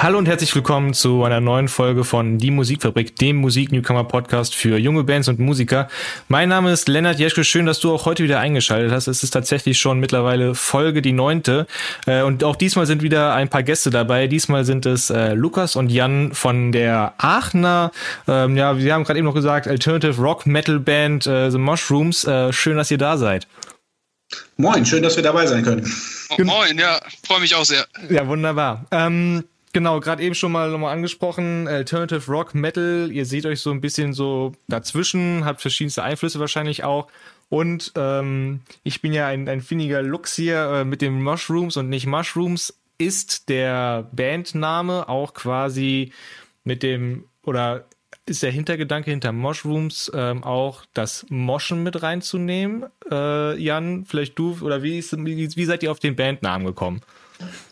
Hallo und herzlich willkommen zu einer neuen Folge von Die Musikfabrik, dem Musik-Newcomer-Podcast für junge Bands und Musiker. Mein Name ist Lennart Jeschke. Schön, dass du auch heute wieder eingeschaltet hast. Es ist tatsächlich schon mittlerweile Folge die neunte. Äh, und auch diesmal sind wieder ein paar Gäste dabei. Diesmal sind es äh, Lukas und Jan von der Aachener, ähm, ja, wir haben gerade eben noch gesagt, Alternative Rock Metal Band äh, The Mushrooms. Äh, schön, dass ihr da seid. Moin, schön, dass wir dabei sein können. Moin, ja, freue mich auch sehr. Ja, wunderbar. Ähm, Genau, gerade eben schon mal nochmal angesprochen, Alternative Rock, Metal, ihr seht euch so ein bisschen so dazwischen, habt verschiedenste Einflüsse wahrscheinlich auch. Und ähm, ich bin ja ein, ein finniger Lux hier äh, mit den Mushrooms und nicht Mushrooms. Ist der Bandname auch quasi mit dem, oder ist der Hintergedanke hinter Mushrooms ähm, auch das Moschen mit reinzunehmen? Äh, Jan, vielleicht du, oder wie, ist, wie, wie seid ihr auf den Bandnamen gekommen?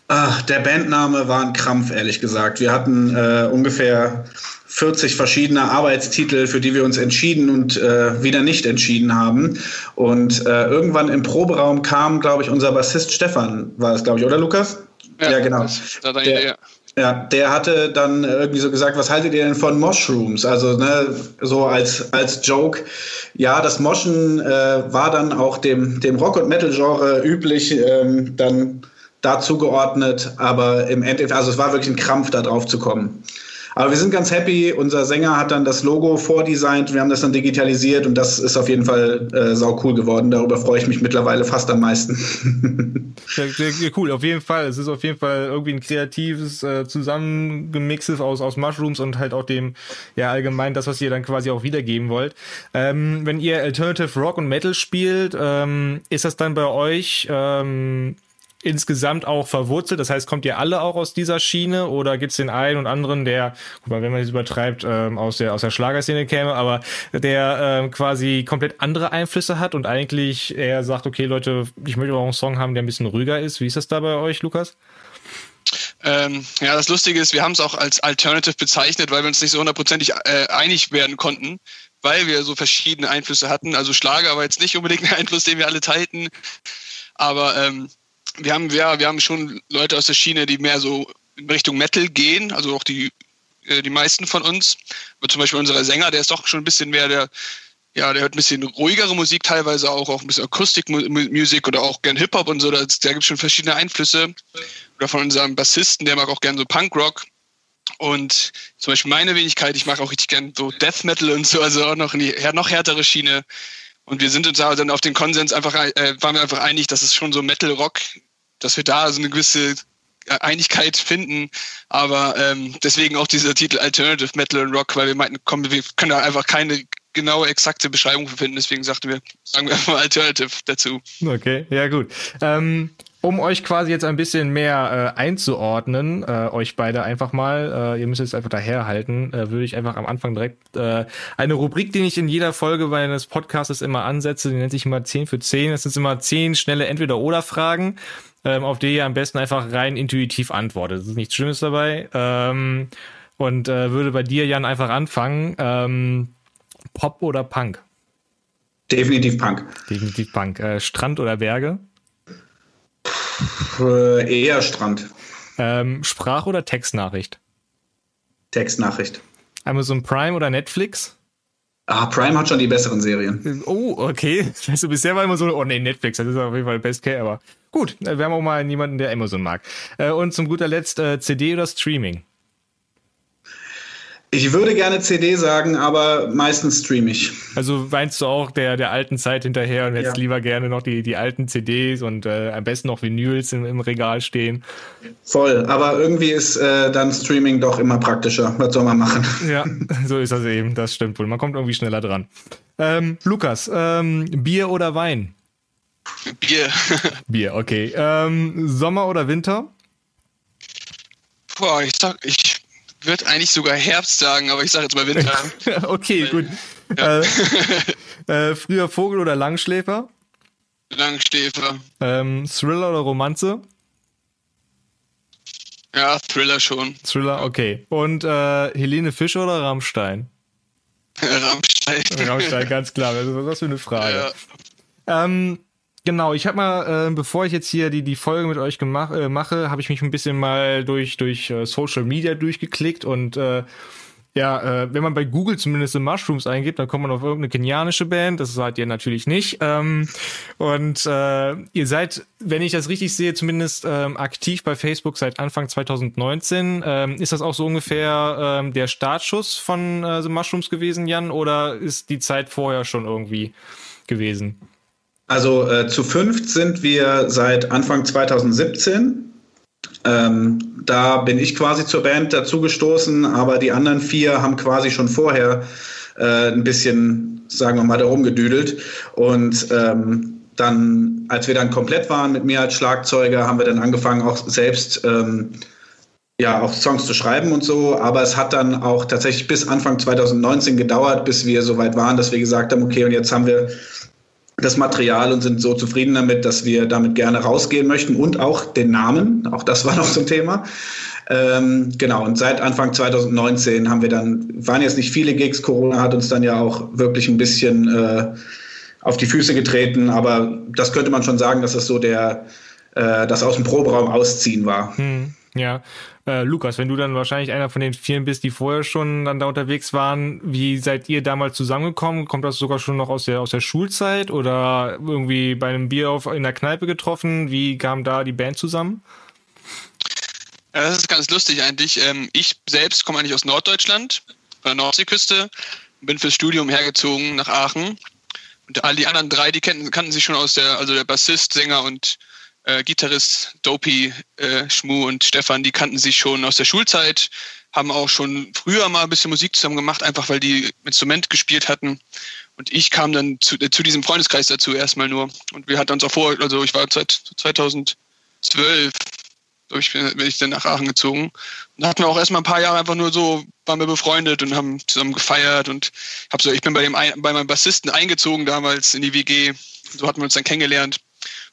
Ach, der Bandname war ein Krampf, ehrlich gesagt. Wir hatten äh, ungefähr 40 verschiedene Arbeitstitel, für die wir uns entschieden und äh, wieder nicht entschieden haben. Und äh, irgendwann im Proberaum kam, glaube ich, unser Bassist Stefan, war es, glaube ich, oder Lukas? Ja, ja genau. Das, das der, ja, der hatte dann irgendwie so gesagt, was haltet ihr denn von Mushrooms? Also ne, so als, als Joke. Ja, das Moschen äh, war dann auch dem, dem Rock- und Metal-Genre üblich. Ähm, dann dazu geordnet, aber im Endeffekt, also es war wirklich ein Krampf, da drauf zu kommen. Aber wir sind ganz happy. Unser Sänger hat dann das Logo vordesignt. Wir haben das dann digitalisiert und das ist auf jeden Fall äh, sau cool geworden. Darüber freue ich mich mittlerweile fast am meisten. sehr, sehr, sehr, cool, auf jeden Fall. Es ist auf jeden Fall irgendwie ein kreatives äh, Zusammengemixes aus, aus Mushrooms und halt auch dem, ja, allgemein das, was ihr dann quasi auch wiedergeben wollt. Ähm, wenn ihr Alternative Rock und Metal spielt, ähm, ist das dann bei euch ähm, insgesamt auch verwurzelt? Das heißt, kommt ihr alle auch aus dieser Schiene oder gibt es den einen und anderen, der, guck mal, wenn man es übertreibt, ähm, aus der aus der Schlagerszene käme, aber der ähm, quasi komplett andere Einflüsse hat und eigentlich eher sagt, okay, Leute, ich möchte auch einen Song haben, der ein bisschen ruhiger ist. Wie ist das da bei euch, Lukas? Ähm, ja, das Lustige ist, wir haben es auch als Alternative bezeichnet, weil wir uns nicht so hundertprozentig äh, einig werden konnten, weil wir so verschiedene Einflüsse hatten. Also Schlager war jetzt nicht unbedingt ein Einfluss, den wir alle teilten, aber ähm, wir haben, wir, wir haben schon Leute aus der Schiene, die mehr so in Richtung Metal gehen, also auch die, äh, die meisten von uns. Aber zum Beispiel unser Sänger, der ist doch schon ein bisschen mehr der, ja, der hört ein bisschen ruhigere Musik teilweise auch, auch ein bisschen Akustikmusik oder auch gern Hip-Hop und so. Da, da gibt es schon verschiedene Einflüsse. Oder von unserem Bassisten, der mag auch gern so Punkrock. Und zum Beispiel meine Wenigkeit, ich mag auch richtig gern so Death Metal und so, also auch noch eine noch härtere Schiene. Und wir sind uns da dann auf den Konsens einfach, äh, waren wir einfach einig, dass es schon so Metal Rock dass wir da so eine gewisse äh, Einigkeit finden. Aber ähm, deswegen auch dieser Titel Alternative Metal and Rock, weil wir meinten, komm, wir können da einfach keine genaue, exakte Beschreibung finden. Deswegen sagten wir, sagen wir einfach Alternative dazu. Okay, ja gut. Ähm, um euch quasi jetzt ein bisschen mehr äh, einzuordnen, äh, euch beide einfach mal, äh, ihr müsst jetzt einfach daherhalten, äh, würde ich einfach am Anfang direkt äh, eine Rubrik, die ich in jeder Folge meines Podcasts immer ansetze, die nennt sich immer 10 für 10. Das sind immer 10 schnelle Entweder-Oder-Fragen ähm, auf die ihr am besten einfach rein intuitiv antwortet. Es ist nichts Schlimmes dabei. Ähm, und äh, würde bei dir, Jan, einfach anfangen. Ähm, Pop oder Punk? Definitiv Punk. Definitiv Punk. Äh, Strand oder Berge? Äh, eher Strand. Ähm, Sprach- oder Textnachricht? Textnachricht. Amazon Prime oder Netflix? Ah, Prime hat schon die besseren Serien. Oh, okay. Also bisher war immer so, oh nee, Netflix, das ist auf jeden Fall Best Care, aber gut, wir haben auch mal jemanden, der Amazon mag. Äh, und zum guter Letzt äh, CD oder Streaming? Ich würde gerne CD sagen, aber meistens stream ich. Also weinst du auch der, der alten Zeit hinterher und hättest ja. lieber gerne noch die, die alten CDs und äh, am besten noch Vinyls im, im Regal stehen? Voll, aber irgendwie ist äh, dann Streaming doch immer praktischer. Was soll man machen? Ja, so ist das eben, das stimmt wohl. Man kommt irgendwie schneller dran. Ähm, Lukas, ähm, Bier oder Wein? Bier. Bier, okay. Ähm, Sommer oder Winter? Boah, ich sag, ich würde eigentlich sogar Herbst sagen, aber ich sage jetzt mal Winter. okay, gut. Ja. Äh, äh, früher Vogel oder Langschläfer? Langschläfer. Ähm, Thriller oder Romanze? Ja, Thriller schon. Thriller, okay. Und äh, Helene Fischer oder Rammstein? Rammstein. Rammstein, ganz klar. Was ist das für eine Frage? Ja. Ähm, Genau, ich habe mal, äh, bevor ich jetzt hier die, die Folge mit euch gemach, äh, mache, habe ich mich ein bisschen mal durch, durch äh, Social Media durchgeklickt und äh, ja, äh, wenn man bei Google zumindest The Mushrooms eingibt, dann kommt man auf irgendeine kenianische Band. Das seid ihr natürlich nicht. Ähm, und äh, ihr seid, wenn ich das richtig sehe, zumindest ähm, aktiv bei Facebook seit Anfang 2019. Ähm, ist das auch so ungefähr ähm, der Startschuss von äh, The Mushrooms gewesen, Jan? Oder ist die Zeit vorher schon irgendwie gewesen? Also äh, zu fünft sind wir seit Anfang 2017. Ähm, da bin ich quasi zur Band dazugestoßen, aber die anderen vier haben quasi schon vorher äh, ein bisschen, sagen wir mal, da rumgedüdelt. Und ähm, dann, als wir dann komplett waren mit mir als Schlagzeuger, haben wir dann angefangen, auch selbst ähm, ja, auch Songs zu schreiben und so. Aber es hat dann auch tatsächlich bis Anfang 2019 gedauert, bis wir so weit waren, dass wir gesagt haben, okay, und jetzt haben wir das Material und sind so zufrieden damit, dass wir damit gerne rausgehen möchten und auch den Namen. Auch das war noch so ein Thema. Ähm, genau, und seit Anfang 2019 haben wir dann, waren jetzt nicht viele Gigs, Corona hat uns dann ja auch wirklich ein bisschen äh, auf die Füße getreten, aber das könnte man schon sagen, dass das so der, äh, das aus dem Proberaum ausziehen war. Hm, ja, äh, Lukas, wenn du dann wahrscheinlich einer von den vielen bist, die vorher schon dann da unterwegs waren, wie seid ihr damals zusammengekommen? Kommt das sogar schon noch aus der, aus der Schulzeit oder irgendwie bei einem Bier auf, in der Kneipe getroffen? Wie kam da die Band zusammen? Ja, das ist ganz lustig eigentlich. Ähm, ich selbst komme eigentlich aus Norddeutschland, von der Nordseeküste, bin fürs Studium hergezogen nach Aachen. Und all die anderen drei, die kannten, kannten sich schon aus der, also der Bassist, Sänger und äh, Gitarrist Dopey, äh, Schmu und Stefan, die kannten sich schon aus der Schulzeit, haben auch schon früher mal ein bisschen Musik zusammen gemacht, einfach weil die Instrument gespielt hatten. Und ich kam dann zu, äh, zu diesem Freundeskreis dazu erstmal nur. Und wir hatten uns auch vor, also ich war seit 2012, so ich bin, bin ich dann nach Aachen gezogen. Und da hatten wir auch erstmal ein paar Jahre einfach nur so, waren wir befreundet und haben zusammen gefeiert und hab so, ich bin bei dem bei meinem Bassisten eingezogen damals in die WG. So hatten wir uns dann kennengelernt.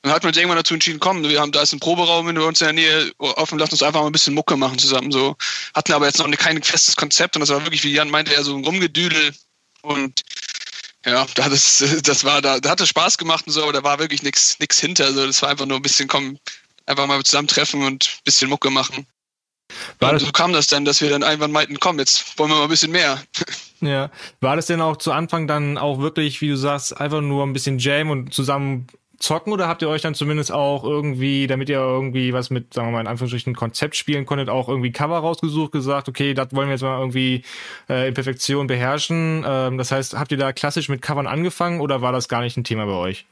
Dann hat man uns irgendwann dazu entschieden, komm, wir haben da ist ein Proberaum in uns in der Nähe offen, lass uns einfach mal ein bisschen Mucke machen zusammen. So hatten aber jetzt noch kein festes Konzept und das war wirklich, wie Jan meinte, eher so ein Rumgedüdel und ja, das, das war da, da hatte Spaß gemacht und so, aber da war wirklich nichts nichts hinter. Also das war einfach nur ein bisschen komm, einfach mal zusammentreffen und ein bisschen Mucke machen. War und so kam das dann, dass wir dann irgendwann meinten, komm, jetzt wollen wir mal ein bisschen mehr. Ja. War das denn auch zu Anfang dann auch wirklich, wie du sagst, einfach nur ein bisschen Jam und zusammen zocken oder habt ihr euch dann zumindest auch irgendwie, damit ihr irgendwie was mit, sagen wir mal in Anführungsstrichen, Konzept spielen konntet, auch irgendwie Cover rausgesucht, gesagt, okay, das wollen wir jetzt mal irgendwie äh, in Perfektion beherrschen. Ähm, das heißt, habt ihr da klassisch mit Covern angefangen oder war das gar nicht ein Thema bei euch?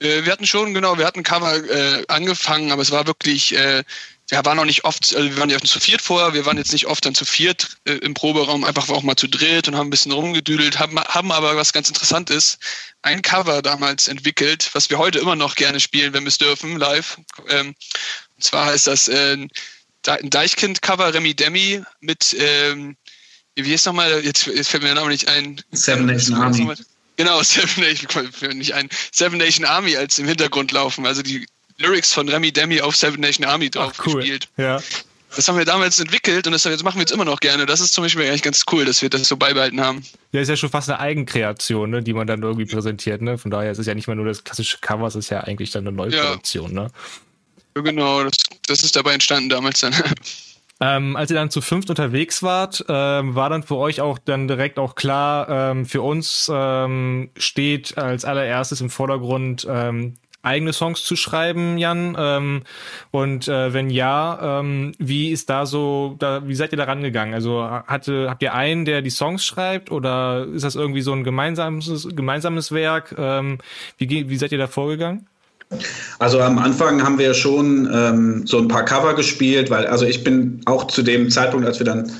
Äh, wir hatten schon, genau, wir hatten Cover äh, angefangen, aber es war wirklich äh, ja, war noch nicht oft, also wir waren ja zu viert vorher, wir waren jetzt nicht oft dann zu viert äh, im Proberaum, einfach auch mal zu dritt und haben ein bisschen rumgedüdelt, haben, haben aber was ganz interessant ist, ein Cover damals entwickelt, was wir heute immer noch gerne spielen, wenn wir es dürfen, live. Ähm, und zwar ist das äh, ein Deichkind-Cover, Remy Demi, mit, ähm, wie ist nochmal, jetzt, jetzt fällt mir der Name nicht ein. Seven Nation Army. Genau, Seven Nation, nicht ein, Seven Nation Army als im Hintergrund laufen. Also die Lyrics von Remy Demi auf Seven Nation Army drauf Ach, cool. gespielt. Ja. Das haben wir damals entwickelt und das, machen wir jetzt immer noch gerne. Das ist zum Beispiel eigentlich ganz cool, dass wir das so beibehalten haben. Ja, ist ja schon fast eine Eigenkreation, ne, die man dann irgendwie präsentiert. Ne? Von daher ist es ja nicht mehr nur das klassische Cover, es ist ja eigentlich dann eine Neuproduktion. Ja. Ne? Ja, genau, das, das ist dabei entstanden damals dann. Ähm, als ihr dann zu fünft unterwegs wart, ähm, war dann für euch auch dann direkt auch klar, ähm, für uns ähm, steht als allererstes im Vordergrund ähm, eigene Songs zu schreiben, Jan? Ähm, und äh, wenn ja, ähm, wie ist da so, da, wie seid ihr da rangegangen? Also hatte, habt ihr einen, der die Songs schreibt oder ist das irgendwie so ein gemeinsames, gemeinsames Werk? Ähm, wie, wie seid ihr da vorgegangen? Also am Anfang haben wir schon ähm, so ein paar Cover gespielt, weil also ich bin auch zu dem Zeitpunkt, als wir dann,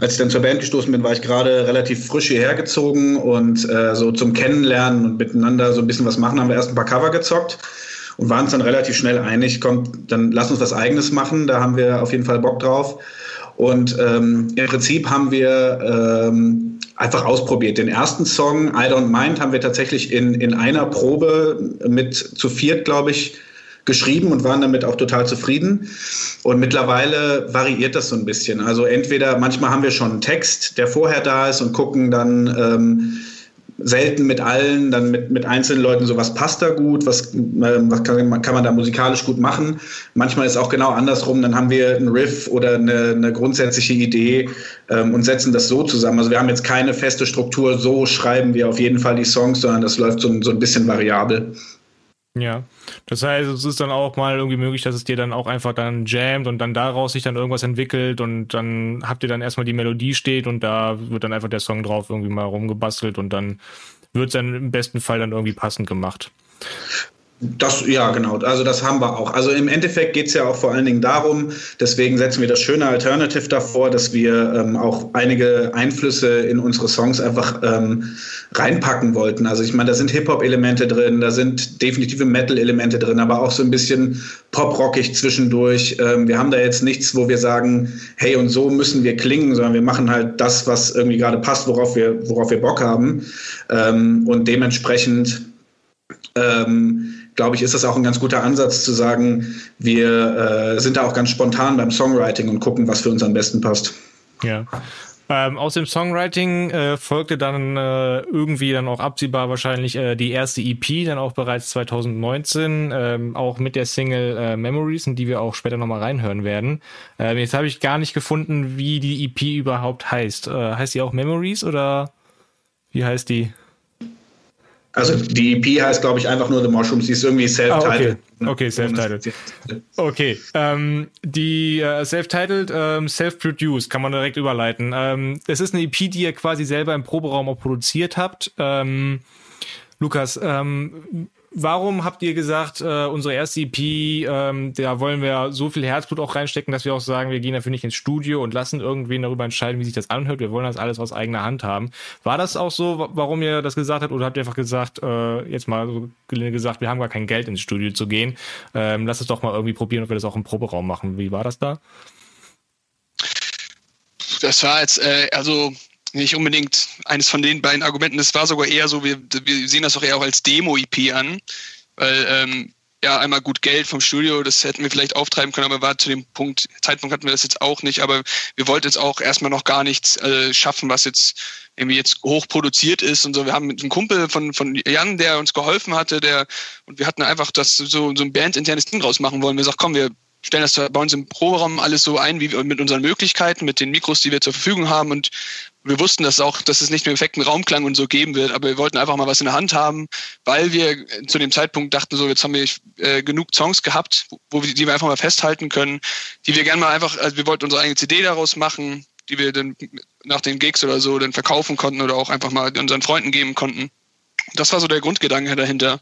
als ich dann zur Band gestoßen bin, war ich gerade relativ frisch hierher gezogen und äh, so zum Kennenlernen und miteinander so ein bisschen was machen, haben wir erst ein paar Cover gezockt und waren uns dann relativ schnell einig, komm, dann lass uns was eigenes machen, da haben wir auf jeden Fall Bock drauf. Und ähm, im Prinzip haben wir ähm, einfach ausprobiert. Den ersten Song, I Don't Mind, haben wir tatsächlich in, in einer Probe mit zu viert, glaube ich, geschrieben und waren damit auch total zufrieden. Und mittlerweile variiert das so ein bisschen. Also entweder manchmal haben wir schon einen Text, der vorher da ist und gucken dann, ähm, selten mit allen, dann mit, mit einzelnen Leuten so, was passt da gut, was, äh, was kann, kann man da musikalisch gut machen. Manchmal ist auch genau andersrum, dann haben wir einen Riff oder eine, eine grundsätzliche Idee ähm, und setzen das so zusammen. Also wir haben jetzt keine feste Struktur, so schreiben wir auf jeden Fall die Songs, sondern das läuft so, so ein bisschen variabel. Ja, das heißt, es ist dann auch mal irgendwie möglich, dass es dir dann auch einfach dann jammt und dann daraus sich dann irgendwas entwickelt und dann habt ihr dann erstmal die Melodie steht und da wird dann einfach der Song drauf irgendwie mal rumgebastelt und dann wird es dann im besten Fall dann irgendwie passend gemacht. Das, ja, genau. Also das haben wir auch. Also im Endeffekt geht es ja auch vor allen Dingen darum, deswegen setzen wir das schöne Alternative davor, dass wir ähm, auch einige Einflüsse in unsere Songs einfach ähm, reinpacken wollten. Also ich meine, da sind Hip-Hop-Elemente drin, da sind definitive Metal-Elemente drin, aber auch so ein bisschen pop-rockig zwischendurch. Ähm, wir haben da jetzt nichts, wo wir sagen, hey, und so müssen wir klingen, sondern wir machen halt das, was irgendwie gerade passt, worauf wir, worauf wir Bock haben. Ähm, und dementsprechend ähm, glaube ich, ist das auch ein ganz guter Ansatz zu sagen, wir äh, sind da auch ganz spontan beim Songwriting und gucken, was für uns am besten passt. Ja. Ähm, aus dem Songwriting äh, folgte dann äh, irgendwie dann auch absehbar wahrscheinlich äh, die erste EP, dann auch bereits 2019, ähm, auch mit der Single äh, Memories, in die wir auch später nochmal reinhören werden. Ähm, jetzt habe ich gar nicht gefunden, wie die EP überhaupt heißt. Äh, heißt die auch Memories oder wie heißt die? Also die EP heißt, glaube ich, einfach nur The Mushrooms. Die ist irgendwie self-titled. Ah, okay, okay self-titled. Okay, ähm, die äh, self-titled, ähm, self-produced kann man direkt überleiten. Ähm, es ist eine EP, die ihr quasi selber im Proberaum auch produziert habt. Ähm, Lukas, ähm, Warum habt ihr gesagt, äh, unsere erste EP, ähm, da wollen wir so viel Herzblut auch reinstecken, dass wir auch sagen, wir gehen dafür nicht ins Studio und lassen irgendwen darüber entscheiden, wie sich das anhört. Wir wollen das alles aus eigener Hand haben. War das auch so, warum ihr das gesagt habt, oder habt ihr einfach gesagt, äh, jetzt mal so gesagt, wir haben gar kein Geld ins Studio zu gehen. Ähm, lass es doch mal irgendwie probieren, ob wir das auch im Proberaum machen. Wie war das da? Das war jetzt, äh, also nicht unbedingt eines von den beiden Argumenten. Das war sogar eher so, wir, wir sehen das auch eher auch als Demo-EP an, weil ähm, ja einmal gut Geld vom Studio, das hätten wir vielleicht auftreiben können, aber war zu dem Punkt, Zeitpunkt hatten wir das jetzt auch nicht, aber wir wollten jetzt auch erstmal noch gar nichts äh, schaffen, was jetzt irgendwie jetzt hoch produziert ist und so. Wir haben mit einem Kumpel von, von Jan, der uns geholfen hatte, der, und wir hatten einfach das so, so ein bandinternes Ding draus machen wollen. Wir sagten, komm, wir stellen das bei uns im Proberaum alles so ein, wie wir mit unseren Möglichkeiten, mit den Mikros, die wir zur Verfügung haben und wir wussten das auch, dass es nicht mehr perfekten Raumklang und so geben wird, aber wir wollten einfach mal was in der Hand haben, weil wir zu dem Zeitpunkt dachten, so jetzt haben wir äh, genug Songs gehabt, wo wir, die wir einfach mal festhalten können, die wir gerne mal einfach, also wir wollten unsere eigene CD daraus machen, die wir dann nach den Gigs oder so dann verkaufen konnten oder auch einfach mal unseren Freunden geben konnten. Das war so der Grundgedanke dahinter.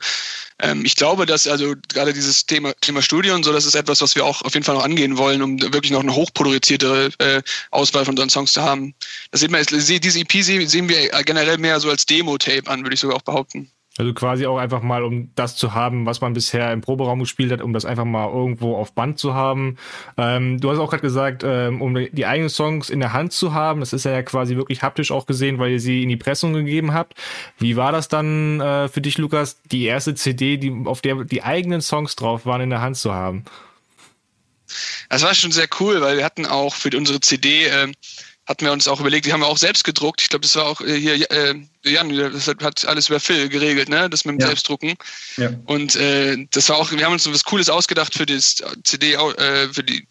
Ähm, ich glaube, dass also gerade dieses Thema, Thema und so, das ist etwas, was wir auch auf jeden Fall noch angehen wollen, um wirklich noch eine hochproduzierte äh, Auswahl von unseren Songs zu haben. Das sieht man, diese EP sehen wir generell mehr so als Demo-Tape an, würde ich sogar auch behaupten. Also quasi auch einfach mal, um das zu haben, was man bisher im Proberaum gespielt hat, um das einfach mal irgendwo auf Band zu haben. Ähm, du hast auch gerade gesagt, ähm, um die eigenen Songs in der Hand zu haben. Das ist ja quasi wirklich haptisch auch gesehen, weil ihr sie in die Pressung gegeben habt. Wie war das dann äh, für dich, Lukas, die erste CD, die, auf der die eigenen Songs drauf waren, in der Hand zu haben? Das war schon sehr cool, weil wir hatten auch für unsere CD äh, hatten wir uns auch überlegt, die haben wir auch selbst gedruckt. Ich glaube, das war auch äh, hier äh, Jan, das hat alles über Phil geregelt, ne? Das mit dem ja. Selbstdrucken. Ja. Und äh, das war auch, wir haben uns was Cooles ausgedacht für das CD, äh, für die,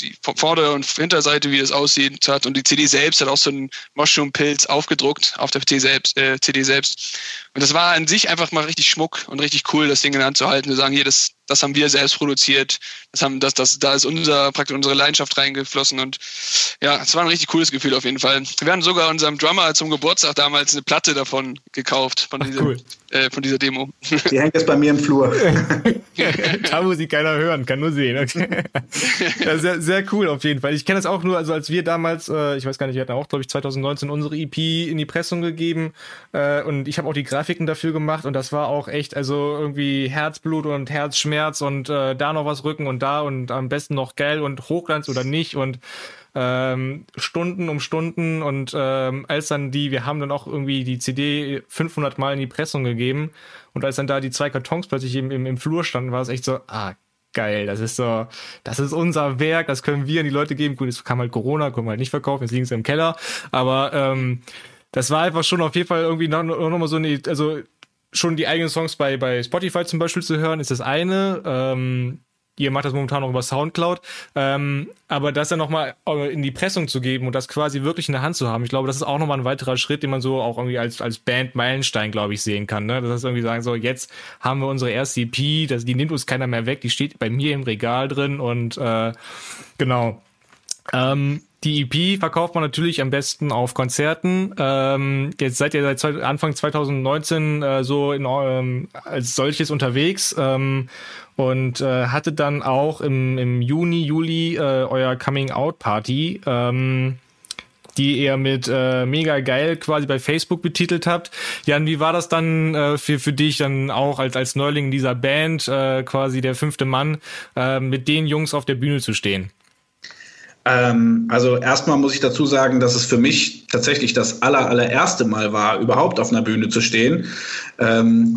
die Vorder- und Hinterseite, wie das aussieht hat. Und die CD selbst hat auch so einen Mushroom-Pilz aufgedruckt auf der CD selbst, äh, CD selbst. Und das war an sich einfach mal richtig Schmuck und richtig cool, das Ding in der Hand zu halten. Wir sagen, hier, das, das haben wir selbst produziert. Das haben, das, das, da ist unser, praktisch unsere Leidenschaft reingeflossen. Und ja, es war ein richtig cooles Gefühl auf jeden Fall. Wir haben sogar unserem Drummer zum Geburtstag damals eine Platte davon gekauft, von, Ach, dieser, cool. äh, von dieser Demo. Die hängt jetzt bei mir im Flur. da muss ich keiner hören, kann nur sehen. Okay. Ja, sehr, sehr cool auf jeden Fall. Ich kenne das auch nur, also als wir damals, äh, ich weiß gar nicht, wir hatten auch, glaube ich, 2019 unsere EP in die Pressung gegeben äh, und ich habe auch die Grafiken dafür gemacht und das war auch echt, also irgendwie Herzblut und Herzschmerz und äh, da noch was rücken und da und am besten noch geil und Hochglanz oder nicht und ähm, Stunden um Stunden und ähm, als dann die, wir haben dann auch irgendwie die CD 500 Mal in die Pressung gegeben und als dann da die zwei Kartons plötzlich im, im, im Flur standen, war es echt so, ah, geil, das ist so, das ist unser Werk, das können wir an die Leute geben. Gut, es kam halt Corona, können wir halt nicht verkaufen, jetzt liegen sie im Keller, aber ähm, das war einfach schon auf jeden Fall irgendwie noch, noch mal so eine, also schon die eigenen Songs bei, bei Spotify zum Beispiel zu hören, ist das eine. Ähm, ihr macht das momentan noch über Soundcloud, ähm, aber das dann nochmal äh, in die Pressung zu geben und das quasi wirklich in der Hand zu haben, ich glaube, das ist auch nochmal ein weiterer Schritt, den man so auch irgendwie als, als Band Meilenstein, glaube ich, sehen kann. Ne? Das ist irgendwie sagen, so, jetzt haben wir unsere erste EP, das, die nimmt uns keiner mehr weg, die steht bei mir im Regal drin und äh, genau. Ähm, die EP verkauft man natürlich am besten auf Konzerten. Ähm, jetzt seid ihr seit Anfang 2019 äh, so in, ähm, als solches unterwegs ähm, und äh, hatte dann auch im, im Juni, Juli äh, euer Coming Out Party. Ähm, die ihr mit äh, mega geil quasi bei Facebook betitelt habt. Jan, wie war das dann äh, für, für dich dann auch als, als Neuling dieser Band, äh, quasi der fünfte Mann, äh, mit den Jungs auf der Bühne zu stehen? Ähm, also erstmal muss ich dazu sagen, dass es für mich tatsächlich das aller, allererste Mal war, überhaupt auf einer Bühne zu stehen. Ähm,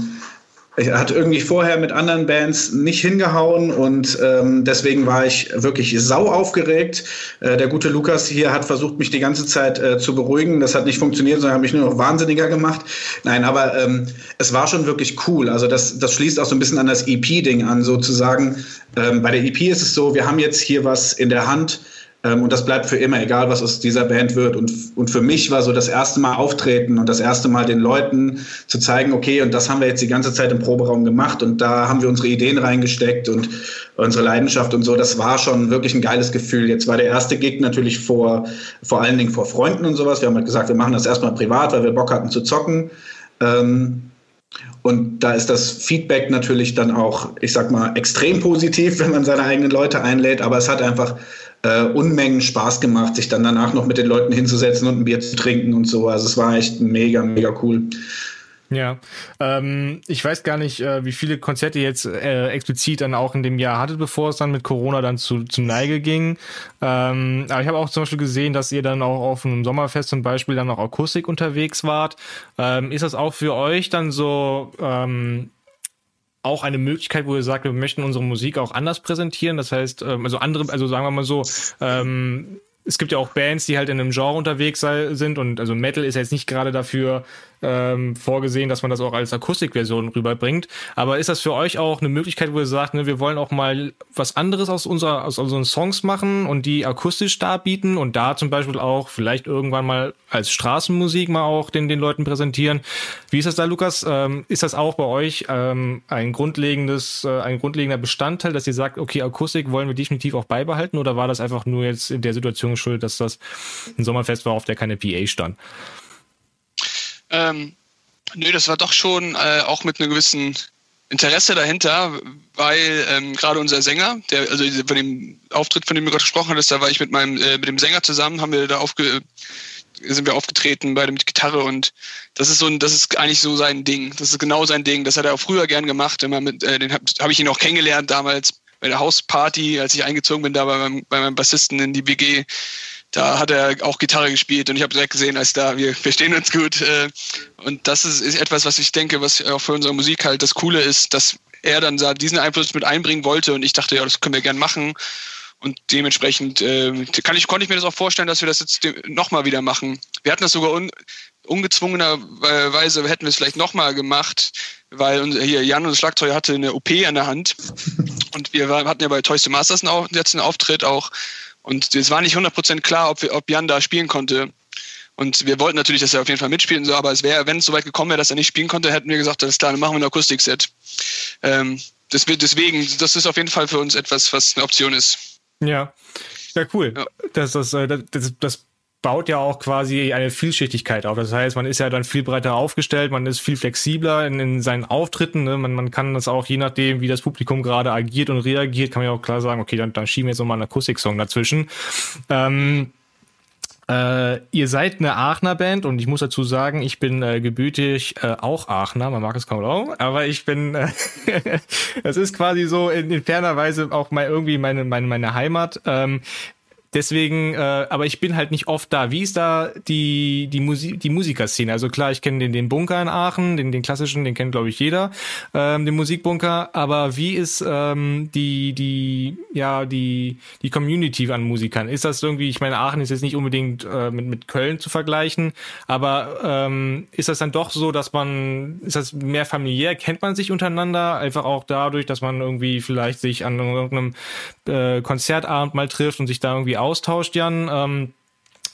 ich hatte irgendwie vorher mit anderen Bands nicht hingehauen und ähm, deswegen war ich wirklich sau aufgeregt. Äh, der gute Lukas hier hat versucht, mich die ganze Zeit äh, zu beruhigen. Das hat nicht funktioniert, sondern hat mich nur noch wahnsinniger gemacht. Nein, aber ähm, es war schon wirklich cool. Also das, das schließt auch so ein bisschen an das EP-Ding an, sozusagen. Ähm, bei der EP ist es so, wir haben jetzt hier was in der Hand, und das bleibt für immer, egal was aus dieser Band wird. Und, und für mich war so das erste Mal auftreten und das erste Mal den Leuten zu zeigen, okay, und das haben wir jetzt die ganze Zeit im Proberaum gemacht und da haben wir unsere Ideen reingesteckt und unsere Leidenschaft und so. Das war schon wirklich ein geiles Gefühl. Jetzt war der erste Gig natürlich vor, vor allen Dingen vor Freunden und sowas. Wir haben halt gesagt, wir machen das erstmal privat, weil wir Bock hatten zu zocken. Ähm, und da ist das Feedback natürlich dann auch, ich sag mal, extrem positiv, wenn man seine eigenen Leute einlädt. Aber es hat einfach äh, Unmengen Spaß gemacht, sich dann danach noch mit den Leuten hinzusetzen und ein Bier zu trinken und so. Also es war echt mega, mega cool. Ja, ähm, ich weiß gar nicht, äh, wie viele Konzerte jetzt äh, explizit dann auch in dem Jahr hattet, bevor es dann mit Corona dann zu, zu Neige ging. Ähm, aber ich habe auch zum Beispiel gesehen, dass ihr dann auch auf einem Sommerfest zum Beispiel dann auch Akustik unterwegs wart. Ähm, ist das auch für euch dann so ähm, auch eine Möglichkeit, wo ihr sagt, wir möchten unsere Musik auch anders präsentieren. Das heißt, ähm, also andere, also sagen wir mal so, ähm, es gibt ja auch Bands, die halt in einem Genre unterwegs sind und also Metal ist jetzt nicht gerade dafür ähm, vorgesehen, dass man das auch als Akustikversion rüberbringt. Aber ist das für euch auch eine Möglichkeit, wo ihr sagt, ne, wir wollen auch mal was anderes aus, unserer, aus unseren Songs machen und die akustisch darbieten und da zum Beispiel auch vielleicht irgendwann mal als Straßenmusik mal auch den, den Leuten präsentieren? Wie ist das da, Lukas? Ähm, ist das auch bei euch ähm, ein grundlegendes, äh, ein grundlegender Bestandteil, dass ihr sagt, okay, Akustik wollen wir definitiv auch beibehalten oder war das einfach nur jetzt in der Situation schuld, dass das ein Sommerfest war, auf der keine PA stand? Ähm, nö, das war doch schon äh, auch mit einem gewissen Interesse dahinter, weil ähm, gerade unser Sänger, der, also von dem Auftritt, von dem du gerade gesprochen hattest, da war ich mit meinem, äh, mit dem Sänger zusammen, haben wir da aufge, sind wir aufgetreten bei dem Gitarre und das ist so ein, das ist eigentlich so sein Ding. Das ist genau sein Ding. Das hat er auch früher gern gemacht. Immer mit, äh, den habe hab ich ihn auch kennengelernt damals bei der Hausparty, als ich eingezogen bin, da bei meinem, bei meinem Bassisten in die BG da hat er auch Gitarre gespielt und ich habe direkt gesehen, als da, wir verstehen uns gut. Äh, und das ist, ist etwas, was ich denke, was auch für unsere Musik halt das Coole ist, dass er dann diesen Einfluss mit einbringen wollte und ich dachte, ja, das können wir gern machen. Und dementsprechend äh, kann ich, konnte ich mir das auch vorstellen, dass wir das jetzt nochmal wieder machen. Wir hatten das sogar un, ungezwungenerweise, hätten wir es vielleicht nochmal gemacht, weil hier Jan, unser Schlagzeuger, hatte eine OP an der Hand. Und wir hatten ja bei Toys to Masters einen, jetzt einen Auftritt auch und es war nicht 100% klar, ob, wir, ob Jan da spielen konnte. Und wir wollten natürlich, dass er auf jeden Fall mitspielt, und so, aber es wäre, wenn es soweit gekommen wäre, dass er nicht spielen konnte, hätten wir gesagt, alles klar, dann machen wir ein Akustikset. Ähm, das, deswegen, das ist auf jeden Fall für uns etwas, was eine Option ist. Ja, ja, cool. Ja. Das, das, äh, das, das, das baut ja auch quasi eine Vielschichtigkeit auf. Das heißt, man ist ja dann viel breiter aufgestellt, man ist viel flexibler in, in seinen Auftritten. Ne? Man, man kann das auch, je nachdem, wie das Publikum gerade agiert und reagiert, kann man ja auch klar sagen, okay, dann, dann schieben wir jetzt nochmal einen Akustik-Song dazwischen. Ähm, äh, ihr seid eine Aachener Band und ich muss dazu sagen, ich bin äh, gebürtig äh, auch Aachener, man mag es kaum glauben, aber ich bin, äh, das ist quasi so in, in ferner Weise auch mal irgendwie meine, meine, meine Heimat. Ähm, deswegen, äh, aber ich bin halt nicht oft da. Wie ist da die, die, Musik, die Musikerszene? Also klar, ich kenne den, den Bunker in Aachen, den, den klassischen, den kennt, glaube ich, jeder, ähm, den Musikbunker. Aber wie ist ähm, die, die, ja, die, die Community an Musikern? Ist das irgendwie, ich meine, Aachen ist jetzt nicht unbedingt äh, mit, mit Köln zu vergleichen, aber ähm, ist das dann doch so, dass man, ist das mehr familiär? Kennt man sich untereinander? Einfach auch dadurch, dass man irgendwie vielleicht sich an irgendeinem äh, Konzertabend mal trifft und sich da irgendwie austauscht, Jan. Ähm,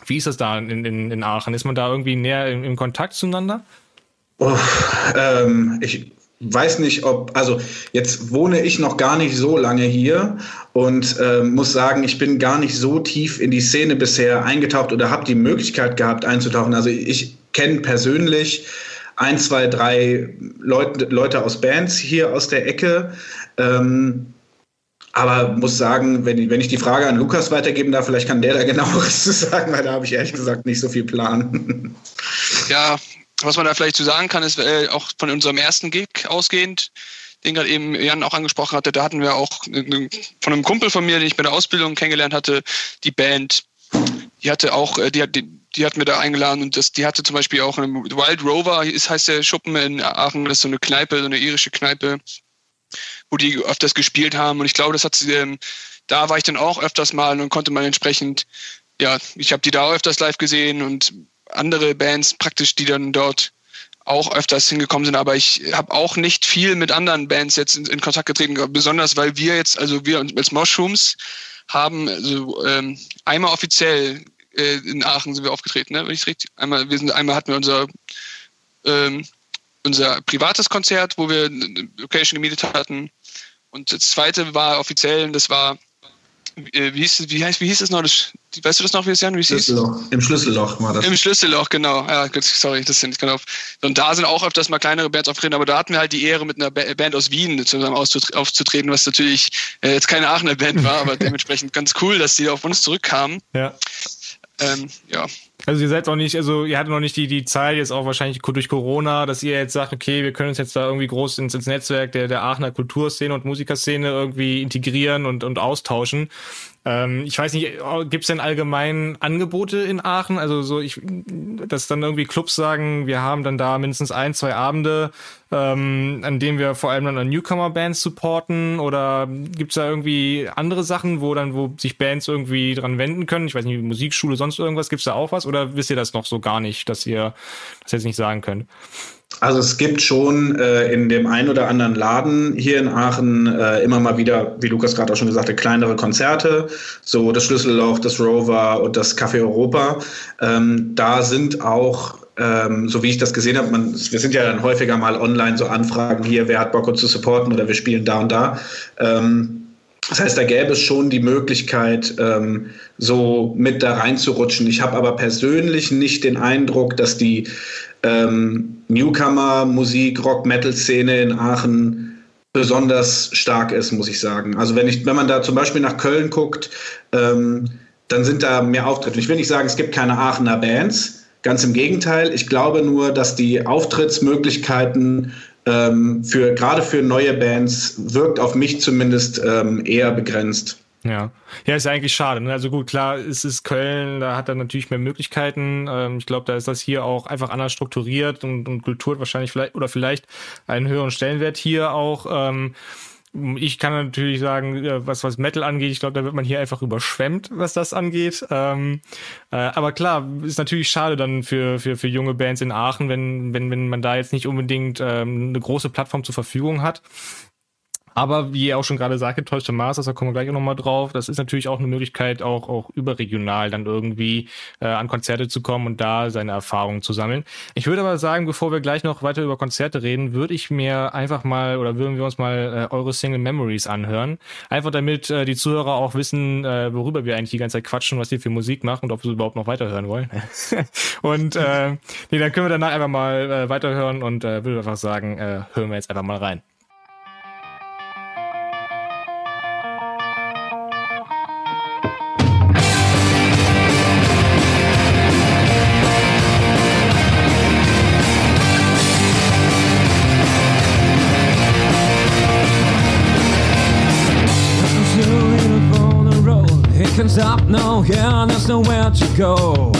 wie ist das da in, in, in Aachen? Ist man da irgendwie näher im, im Kontakt zueinander? Oh, ähm, ich weiß nicht, ob, also jetzt wohne ich noch gar nicht so lange hier und äh, muss sagen, ich bin gar nicht so tief in die Szene bisher eingetaucht oder habe die Möglichkeit gehabt einzutauchen. Also ich kenne persönlich ein, zwei, drei Leute, Leute aus Bands hier aus der Ecke. Ähm, aber muss sagen, wenn, wenn ich die Frage an Lukas weitergeben darf, vielleicht kann der da genaueres zu sagen, weil da habe ich ehrlich gesagt nicht so viel Plan. Ja, was man da vielleicht zu sagen kann, ist äh, auch von unserem ersten Gig ausgehend, den gerade eben Jan auch angesprochen hatte, da hatten wir auch von einem Kumpel von mir, den ich bei der Ausbildung kennengelernt hatte, die Band, die hatte auch, äh, die hat, die, die hat mir da eingeladen und das, die hatte zum Beispiel auch einen Wild Rover, ist, heißt der Schuppen in Aachen, das ist so eine Kneipe, so eine irische Kneipe, wo die öfters gespielt haben. Und ich glaube, das hat ähm, da war ich dann auch öfters mal und konnte man entsprechend, ja, ich habe die da öfters live gesehen und andere Bands praktisch, die dann dort auch öfters hingekommen sind, aber ich habe auch nicht viel mit anderen Bands jetzt in, in, Kontakt getreten, besonders weil wir jetzt, also wir als Mushrooms haben also, ähm, einmal offiziell äh, in Aachen sind wir aufgetreten, ne? Wenn ich richtig, einmal, wir sind einmal hatten wir unser ähm, unser privates Konzert, wo wir eine Location gemietet hatten. Und das zweite war offiziell, das war, äh, wie hieß, wie, heißt, wie hieß es noch? Das, weißt du das noch, wie es Jan? Wie es Schlüsselloch. Im Schlüsselloch war das. Im Schlüsselloch, genau. Ja, sorry, das sind genau. Und da sind auch öfters mal kleinere Bands aufgetreten, aber da hatten wir halt die Ehre, mit einer Band aus Wien zusammen aufzutreten, was natürlich äh, jetzt keine Aachener Band war, aber dementsprechend ganz cool, dass die auf uns zurückkamen. Ja. Ähm, ja. Also ihr seid auch nicht, also ihr hattet noch nicht die, die Zeit, jetzt auch wahrscheinlich durch Corona, dass ihr jetzt sagt, okay, wir können uns jetzt da irgendwie groß ins, ins Netzwerk der, der Aachener Kulturszene und Musikerszene irgendwie integrieren und, und austauschen. Ähm, ich weiß nicht, gibt es denn allgemein Angebote in Aachen? Also so, ich, dass dann irgendwie Clubs sagen, wir haben dann da mindestens ein, zwei Abende, ähm, an denen wir vor allem dann an Newcomer-Bands supporten? Oder gibt es da irgendwie andere Sachen, wo dann, wo sich Bands irgendwie dran wenden können? Ich weiß nicht, Musikschule, sonst irgendwas, gibt es da auch was? Oder wisst ihr das noch so gar nicht, dass ihr das jetzt nicht sagen könnt? Also es gibt schon äh, in dem einen oder anderen Laden hier in Aachen äh, immer mal wieder, wie Lukas gerade auch schon gesagt hat, kleinere Konzerte, so das Schlüsselloch, das Rover und das Café Europa. Ähm, da sind auch ähm, so wie ich das gesehen habe, wir sind ja dann häufiger mal online so Anfragen hier, wer hat Bock uns zu supporten oder wir spielen da und da. Ähm, das heißt, da gäbe es schon die Möglichkeit, ähm, so mit da reinzurutschen. Ich habe aber persönlich nicht den Eindruck, dass die ähm, Newcomer-Musik, Rock-Metal-Szene in Aachen besonders stark ist, muss ich sagen. Also wenn ich, wenn man da zum Beispiel nach Köln guckt, ähm, dann sind da mehr Auftritte. Ich will nicht sagen, es gibt keine Aachener Bands. Ganz im Gegenteil. Ich glaube nur, dass die Auftrittsmöglichkeiten ähm, für gerade für neue Bands wirkt auf mich zumindest ähm, eher begrenzt. Ja, ja, ist eigentlich schade. Ne? Also gut, klar, es ist Köln, da hat er natürlich mehr Möglichkeiten. Ähm, ich glaube, da ist das hier auch einfach anders strukturiert und, und Kultur wahrscheinlich vielleicht oder vielleicht einen höheren Stellenwert hier auch. Ähm, ich kann natürlich sagen, äh, was was Metal angeht, ich glaube, da wird man hier einfach überschwemmt, was das angeht. Ähm, äh, aber klar, ist natürlich schade dann für für für junge Bands in Aachen, wenn wenn wenn man da jetzt nicht unbedingt ähm, eine große Plattform zur Verfügung hat. Aber wie ihr auch schon gerade sagte, Toys to Masters, da kommen wir gleich auch nochmal drauf. Das ist natürlich auch eine Möglichkeit, auch, auch überregional dann irgendwie äh, an Konzerte zu kommen und da seine Erfahrungen zu sammeln. Ich würde aber sagen, bevor wir gleich noch weiter über Konzerte reden, würde ich mir einfach mal oder würden wir uns mal äh, eure Single Memories anhören. Einfach damit äh, die Zuhörer auch wissen, äh, worüber wir eigentlich die ganze Zeit quatschen, was ihr für Musik macht und ob wir überhaupt noch weiterhören wollen. und äh, nee, dann können wir danach einfach mal äh, weiterhören und äh, würde einfach sagen, äh, hören wir jetzt einfach mal rein. There's nowhere to go.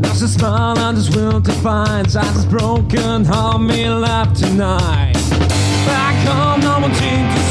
Lost a smile and his will to find. Size is broken, how me left tonight. Back home, no one seemed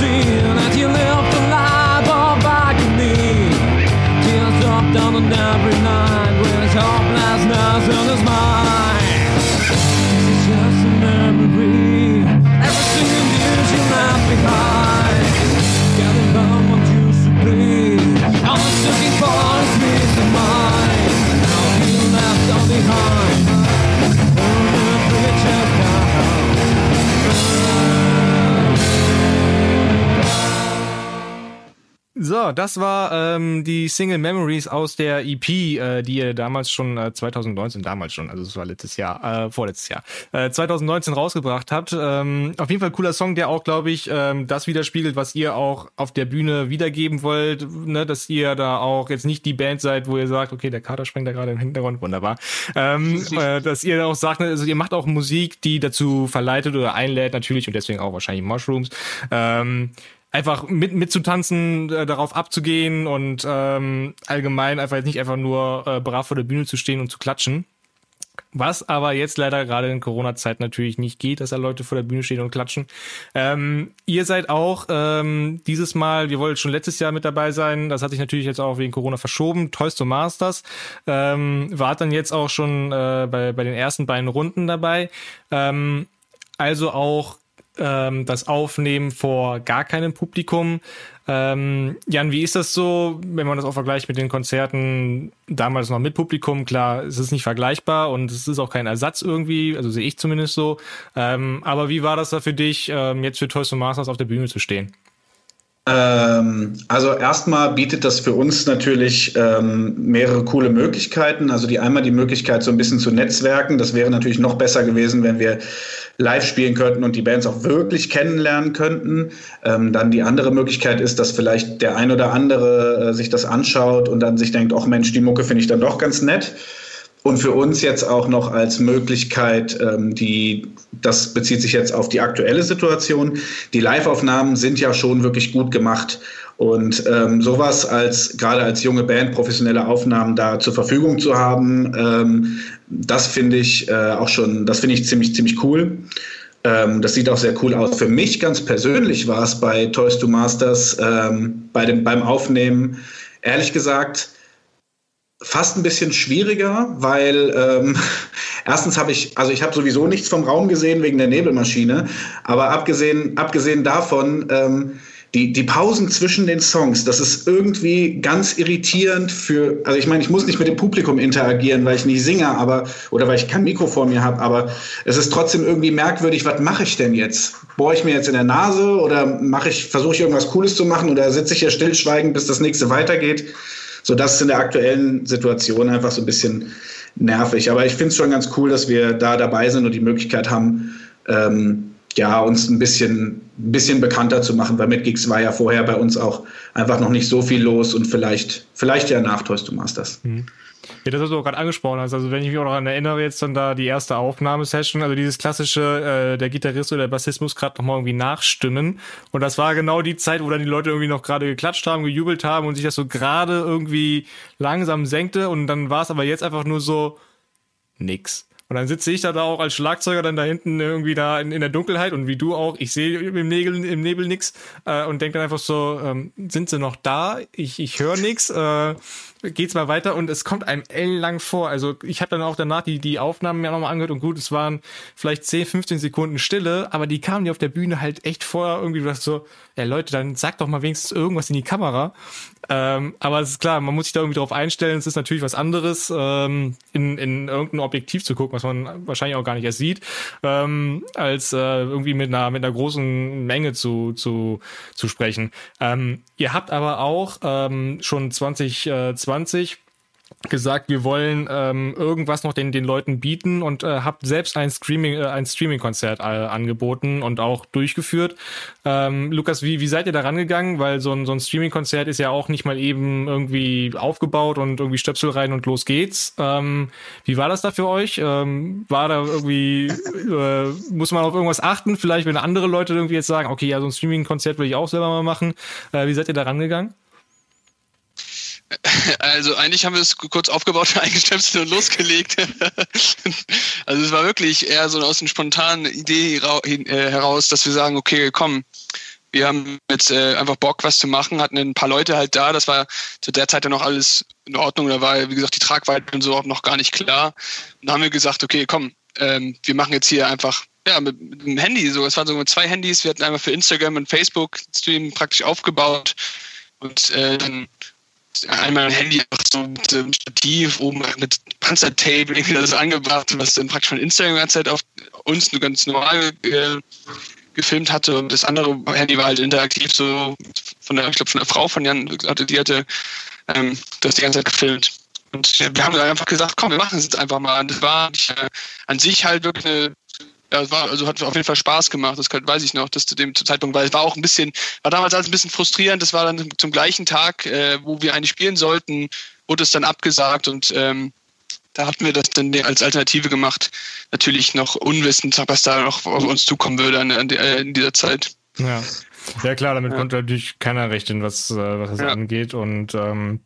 So, das war ähm, die Single Memories aus der EP, äh, die ihr damals schon äh, 2019, damals schon, also es war letztes Jahr, äh, vorletztes Jahr, äh, 2019 rausgebracht habt. Ähm, auf jeden Fall cooler Song, der auch, glaube ich, ähm, das widerspiegelt, was ihr auch auf der Bühne wiedergeben wollt, ne, dass ihr da auch jetzt nicht die Band seid, wo ihr sagt, okay, der Kater springt da gerade im Hintergrund, wunderbar. Ähm, äh, dass ihr auch sagt, also ihr macht auch Musik, die dazu verleitet oder einlädt natürlich und deswegen auch wahrscheinlich Mushrooms. Ähm, einfach mit mitzutanzen, äh, darauf abzugehen und ähm, allgemein einfach jetzt nicht einfach nur äh, brav vor der Bühne zu stehen und zu klatschen. Was aber jetzt leider gerade in Corona-Zeit natürlich nicht geht, dass da Leute vor der Bühne stehen und klatschen. Ähm, ihr seid auch ähm, dieses Mal, wir wollten schon letztes Jahr mit dabei sein, das hat sich natürlich jetzt auch wegen Corona verschoben, Toys to Masters, ähm, wart dann jetzt auch schon äh, bei, bei den ersten beiden Runden dabei. Ähm, also auch ähm, das Aufnehmen vor gar keinem Publikum. Ähm, Jan, wie ist das so, wenn man das auch vergleicht mit den Konzerten damals noch mit Publikum? Klar, es ist nicht vergleichbar und es ist auch kein Ersatz irgendwie, also sehe ich zumindest so. Ähm, aber wie war das da für dich, ähm, jetzt für Toys to Masters auf der Bühne zu stehen? Ähm, also erstmal bietet das für uns natürlich ähm, mehrere coole Möglichkeiten. Also die einmal die Möglichkeit, so ein bisschen zu netzwerken. Das wäre natürlich noch besser gewesen, wenn wir live spielen könnten und die Bands auch wirklich kennenlernen könnten. Ähm, dann die andere Möglichkeit ist, dass vielleicht der ein oder andere äh, sich das anschaut und dann sich denkt, ach Mensch, die Mucke finde ich dann doch ganz nett. Und für uns jetzt auch noch als Möglichkeit, ähm, die, das bezieht sich jetzt auf die aktuelle Situation. Die Live-Aufnahmen sind ja schon wirklich gut gemacht. Und ähm, sowas als gerade als junge Band professionelle Aufnahmen da zur Verfügung zu haben, ähm, das finde ich äh, auch schon, das finde ich ziemlich, ziemlich cool. Ähm, das sieht auch sehr cool aus. Für mich ganz persönlich war es bei Toys to Masters ähm, bei dem, beim Aufnehmen, ehrlich gesagt, fast ein bisschen schwieriger, weil ähm, erstens habe ich, also ich habe sowieso nichts vom Raum gesehen wegen der Nebelmaschine, aber abgesehen, abgesehen davon, ähm, die, die Pausen zwischen den Songs, das ist irgendwie ganz irritierend für, also ich meine, ich muss nicht mit dem Publikum interagieren, weil ich nicht singe, aber, oder weil ich kein Mikro vor mir habe, aber es ist trotzdem irgendwie merkwürdig, was mache ich denn jetzt? Bohre ich mir jetzt in der Nase oder mache ich, versuche ich irgendwas Cooles zu machen oder sitze ich hier stillschweigend, bis das nächste weitergeht? So, das ist in der aktuellen Situation einfach so ein bisschen nervig. Aber ich finde es schon ganz cool, dass wir da dabei sind und die Möglichkeit haben, ähm, ja, uns ein bisschen, ein bisschen bekannter zu machen, weil mit Gigs war ja vorher bei uns auch einfach noch nicht so viel los und vielleicht, vielleicht ja nach Toys to Masters. Mhm. Ja, das, was du auch gerade angesprochen hast. Also, wenn ich mich auch daran erinnere, jetzt dann da die erste Aufnahmesession, also dieses klassische, äh, der Gitarrist oder der Bassist muss gerade nochmal irgendwie nachstimmen. Und das war genau die Zeit, wo dann die Leute irgendwie noch gerade geklatscht haben, gejubelt haben und sich das so gerade irgendwie langsam senkte. Und dann war es aber jetzt einfach nur so nix. Und dann sitze ich da, da auch als Schlagzeuger dann da hinten irgendwie da in, in der Dunkelheit und wie du auch, ich sehe im Nebel, im Nebel nix äh, und denke dann einfach so, ähm, sind sie noch da? Ich, ich höre nix. Äh, geht's mal weiter und es kommt einem ellenlang vor. Also ich habe dann auch danach die, die Aufnahmen mir nochmal angehört und gut, es waren vielleicht 10, 15 Sekunden Stille, aber die kamen dir auf der Bühne halt echt vor, irgendwie du hast so, ja Leute, dann sag doch mal wenigstens irgendwas in die Kamera. Ähm, aber es ist klar, man muss sich da irgendwie drauf einstellen. Es ist natürlich was anderes, ähm, in, in irgendein Objektiv zu gucken, was man wahrscheinlich auch gar nicht erst sieht, ähm, als äh, irgendwie mit einer, mit einer großen Menge zu, zu, zu sprechen. Ähm, ihr habt aber auch ähm, schon 2020 äh, 20 gesagt, wir wollen ähm, irgendwas noch den, den Leuten bieten und äh, habt selbst ein Streaming, äh, ein Streaming-Konzert äh, angeboten und auch durchgeführt. Ähm, Lukas, wie, wie seid ihr da rangegangen? Weil so ein, so ein Streaming-Konzert ist ja auch nicht mal eben irgendwie aufgebaut und irgendwie Stöpsel rein und los geht's. Ähm, wie war das da für euch? Ähm, war da irgendwie, äh, muss man auf irgendwas achten? Vielleicht, wenn andere Leute irgendwie jetzt sagen, okay, ja, so ein Streaming-Konzert will ich auch selber mal machen. Äh, wie seid ihr da rangegangen? Also eigentlich haben wir es kurz aufgebaut, eingestöpselt und losgelegt. also es war wirklich eher so aus einer spontanen Idee äh, heraus, dass wir sagen, okay, komm, wir haben jetzt äh, einfach Bock, was zu machen, hatten ein paar Leute halt da. Das war zu der Zeit ja noch alles in Ordnung. Da war, wie gesagt, die Tragweite und so auch noch gar nicht klar. Und dann haben wir gesagt, okay, komm, ähm, wir machen jetzt hier einfach ja, mit, dem Handy so. Es waren so zwei Handys. Wir hatten einmal für Instagram und Facebook Stream praktisch aufgebaut und äh, dann einmal ein Handy so mit dem Stativ oben mit Panzertape irgendwie das angebracht, was dann praktisch von Instagram die ganze Zeit auf uns nur ganz normal äh, gefilmt hatte und das andere Handy war halt interaktiv so von der, ich glaube von der Frau von Jan, die hatte ähm, das die ganze Zeit gefilmt. Und wir haben dann einfach gesagt, komm, wir machen es jetzt einfach mal. Und das war äh, an sich halt wirklich eine ja, es war, also hat auf jeden Fall Spaß gemacht, das weiß ich noch, dass zu dem Zeitpunkt, weil es war auch ein bisschen, war damals alles ein bisschen frustrierend, das war dann zum gleichen Tag, äh, wo wir eigentlich spielen sollten, wurde es dann abgesagt und ähm, da hatten wir das dann als Alternative gemacht. Natürlich noch unwissend, was da noch auf uns zukommen würde an, an, äh, in dieser Zeit. Ja. Ja klar, damit ja. konnte natürlich keiner rechnen, was, äh, was das ja. angeht. Und ähm,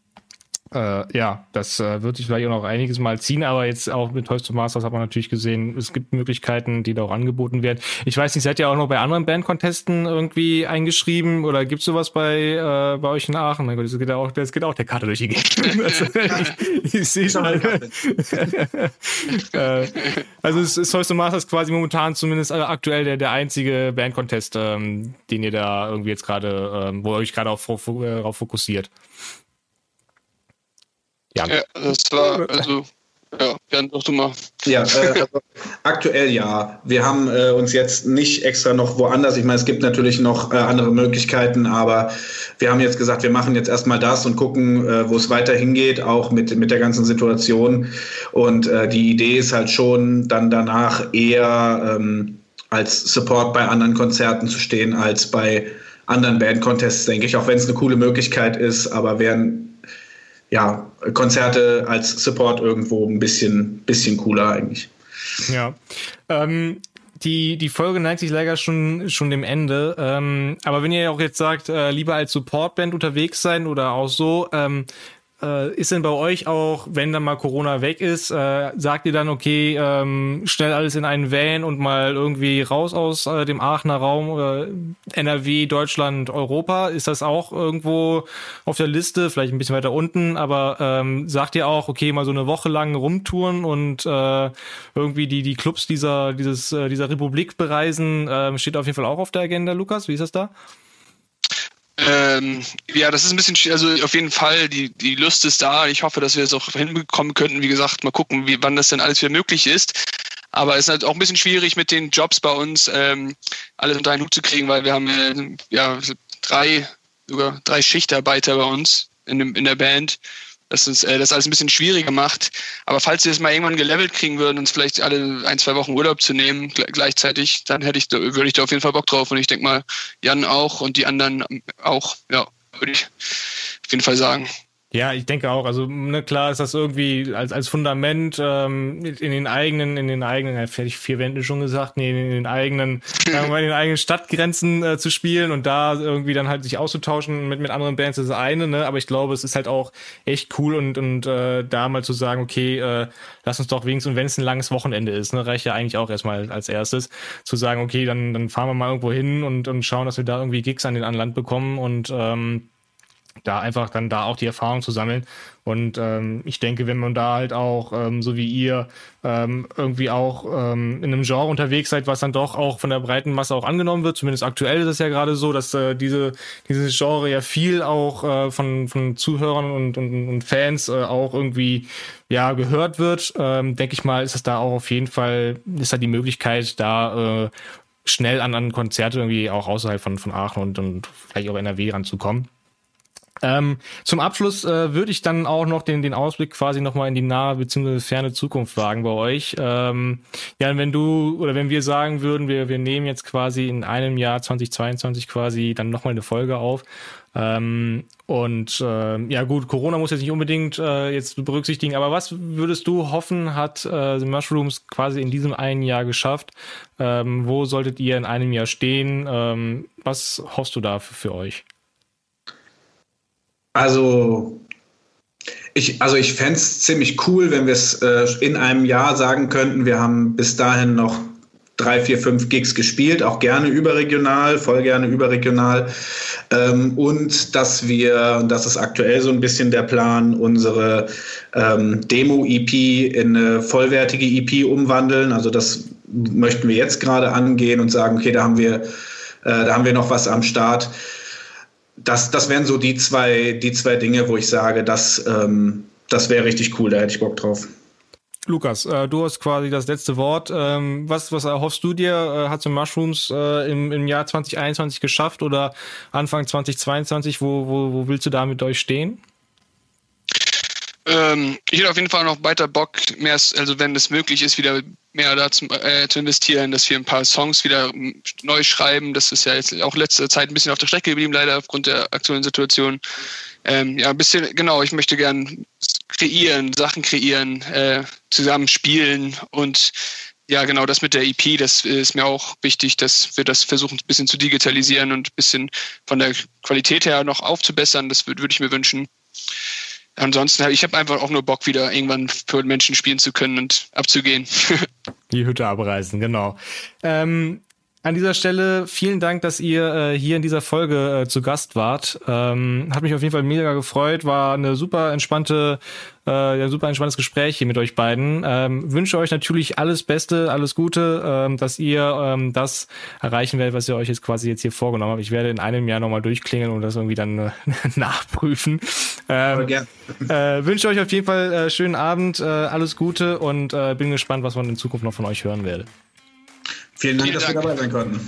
äh, ja, das äh, wird sich vielleicht auch noch einiges Mal ziehen, aber jetzt auch mit Toys to Masters hat man natürlich gesehen, es gibt Möglichkeiten, die da auch angeboten werden. Ich weiß nicht, seid ihr auch noch bei anderen Bandcontesten irgendwie eingeschrieben oder gibt's sowas bei, äh, bei euch in Aachen? Mein Gott, das geht ja auch, das geht auch der Karte durch die Gegend. also, ich, ich sehe schon. äh, also es ist Toys to Masters quasi momentan zumindest äh, aktuell der, der einzige Bandcontest, ähm, den ihr da irgendwie jetzt gerade, ähm, wo ihr euch gerade auch darauf fokussiert. Ja, ja das war, also, ja, Bernd, doch du mal. Ja, äh, also, aktuell ja. Wir haben äh, uns jetzt nicht extra noch woanders, ich meine, es gibt natürlich noch äh, andere Möglichkeiten, aber wir haben jetzt gesagt, wir machen jetzt erstmal das und gucken, äh, wo es weiter hingeht, auch mit, mit der ganzen Situation. Und äh, die Idee ist halt schon, dann danach eher ähm, als Support bei anderen Konzerten zu stehen, als bei anderen Band-Contests, denke ich, auch wenn es eine coole Möglichkeit ist, aber wären ja, Konzerte als Support irgendwo ein bisschen, bisschen cooler eigentlich. Ja. Ähm, die, die Folge neigt sich leider schon, schon dem Ende. Ähm, aber wenn ihr auch jetzt sagt, äh, lieber als Supportband unterwegs sein oder auch so, ähm, äh, ist denn bei euch auch, wenn dann mal Corona weg ist, äh, sagt ihr dann, okay, ähm, schnell alles in einen Van und mal irgendwie raus aus äh, dem Aachener Raum, äh, NRW, Deutschland, Europa? Ist das auch irgendwo auf der Liste, vielleicht ein bisschen weiter unten, aber ähm, sagt ihr auch, okay, mal so eine Woche lang rumtouren und äh, irgendwie die, die Clubs dieser, dieses, äh, dieser Republik bereisen, äh, steht auf jeden Fall auch auf der Agenda, Lukas? Wie ist das da? Ähm, ja, das ist ein bisschen, also auf jeden Fall, die, die Lust ist da. Ich hoffe, dass wir es auch hinbekommen könnten. Wie gesagt, mal gucken, wie, wann das denn alles wieder möglich ist. Aber es ist halt auch ein bisschen schwierig mit den Jobs bei uns, ähm, alles unter einen Hut zu kriegen, weil wir haben äh, ja drei, sogar drei Schichtarbeiter bei uns in, dem, in der Band dass es äh, das alles ein bisschen schwieriger macht. Aber falls sie es mal irgendwann gelevelt kriegen würden, uns vielleicht alle ein, zwei Wochen Urlaub zu nehmen gleichzeitig, dann hätte ich, würde ich da auf jeden Fall Bock drauf. Und ich denke mal, Jan auch und die anderen auch, ja, würde ich auf jeden Fall sagen. Ja, ich denke auch. Also ne, klar ist das irgendwie als als Fundament ähm, in den eigenen, in den eigenen, ja, fertig vier Wände schon gesagt, nee, in den eigenen, sagen wir, in den eigenen Stadtgrenzen äh, zu spielen und da irgendwie dann halt sich auszutauschen mit mit anderen Bands ist das eine, ne. Aber ich glaube, es ist halt auch echt cool und und äh, da mal zu sagen, okay, äh, lass uns doch wenigstens, und wenn es ein langes Wochenende ist, ne, reicht ja eigentlich auch erstmal als erstes zu sagen, okay, dann dann fahren wir mal irgendwo hin und und schauen, dass wir da irgendwie Gigs an den an Land bekommen und ähm, da einfach dann da auch die Erfahrung zu sammeln. Und ähm, ich denke, wenn man da halt auch, ähm, so wie ihr, ähm, irgendwie auch ähm, in einem Genre unterwegs seid, was dann doch auch von der breiten Masse auch angenommen wird, zumindest aktuell ist es ja gerade so, dass äh, diese dieses Genre ja viel auch äh, von, von Zuhörern und, und, und Fans äh, auch irgendwie ja gehört wird, ähm, denke ich mal, ist es da auch auf jeden Fall, ist da die Möglichkeit, da äh, schnell an, an Konzerte irgendwie auch außerhalb von, von Aachen und, und vielleicht auch NRW ranzukommen. Ähm, zum Abschluss äh, würde ich dann auch noch den, den Ausblick quasi nochmal in die nahe bzw. ferne Zukunft wagen bei euch. Ähm, ja, wenn du oder wenn wir sagen würden, wir, wir nehmen jetzt quasi in einem Jahr 2022 quasi dann nochmal eine Folge auf. Ähm, und äh, ja gut, Corona muss jetzt nicht unbedingt äh, jetzt berücksichtigen, aber was würdest du hoffen, hat äh, The Mushrooms quasi in diesem einen Jahr geschafft? Ähm, wo solltet ihr in einem Jahr stehen? Ähm, was hoffst du da für, für euch? Also Ich, also ich fände es ziemlich cool, wenn wir es äh, in einem Jahr sagen könnten, wir haben bis dahin noch drei, vier, fünf Gigs gespielt, auch gerne überregional, voll gerne überregional. Ähm, und dass wir, und das ist aktuell so ein bisschen der Plan, unsere ähm, Demo-EP in eine vollwertige EP umwandeln. Also das möchten wir jetzt gerade angehen und sagen, okay, da haben wir, äh, da haben wir noch was am Start. Das, das wären so die zwei, die zwei Dinge, wo ich sage, das, ähm, das wäre richtig cool, da hätte ich Bock drauf. Lukas, äh, du hast quasi das letzte Wort. Ähm, was, was erhoffst du dir? Äh, hat so Mushrooms äh, im, im Jahr 2021 geschafft oder Anfang 2022? Wo, wo, wo willst du da mit euch stehen? Ähm, ich hätte auf jeden Fall noch weiter Bock, mehr, also wenn es möglich ist, wieder mehr da zu, äh, zu investieren, dass wir ein paar Songs wieder neu schreiben. Das ist ja jetzt auch letzte Zeit ein bisschen auf der Strecke geblieben, leider aufgrund der aktuellen Situation. Ähm, ja, ein bisschen, genau, ich möchte gern kreieren, Sachen kreieren, äh, zusammen spielen und ja, genau, das mit der EP, das ist mir auch wichtig, dass wir das versuchen, ein bisschen zu digitalisieren und ein bisschen von der Qualität her noch aufzubessern. Das würde würd ich mir wünschen. Ansonsten, ich habe einfach auch nur Bock, wieder irgendwann für Menschen spielen zu können und abzugehen. Die Hütte abreißen, genau. Ähm, an dieser Stelle vielen Dank, dass ihr äh, hier in dieser Folge äh, zu Gast wart. Ähm, hat mich auf jeden Fall mega gefreut. War eine super entspannte, äh, ja, super entspanntes Gespräch hier mit euch beiden. Ähm, wünsche euch natürlich alles Beste, alles Gute, ähm, dass ihr ähm, das erreichen werdet, was ihr euch jetzt quasi jetzt hier vorgenommen habt. Ich werde in einem Jahr nochmal durchklingeln und das irgendwie dann äh, nachprüfen. Ähm, äh, wünsche euch auf jeden Fall äh, schönen Abend, äh, alles Gute und äh, bin gespannt, was man in Zukunft noch von euch hören werde. Vielen Dank, Vielen dass Dank. wir dabei sein konnten.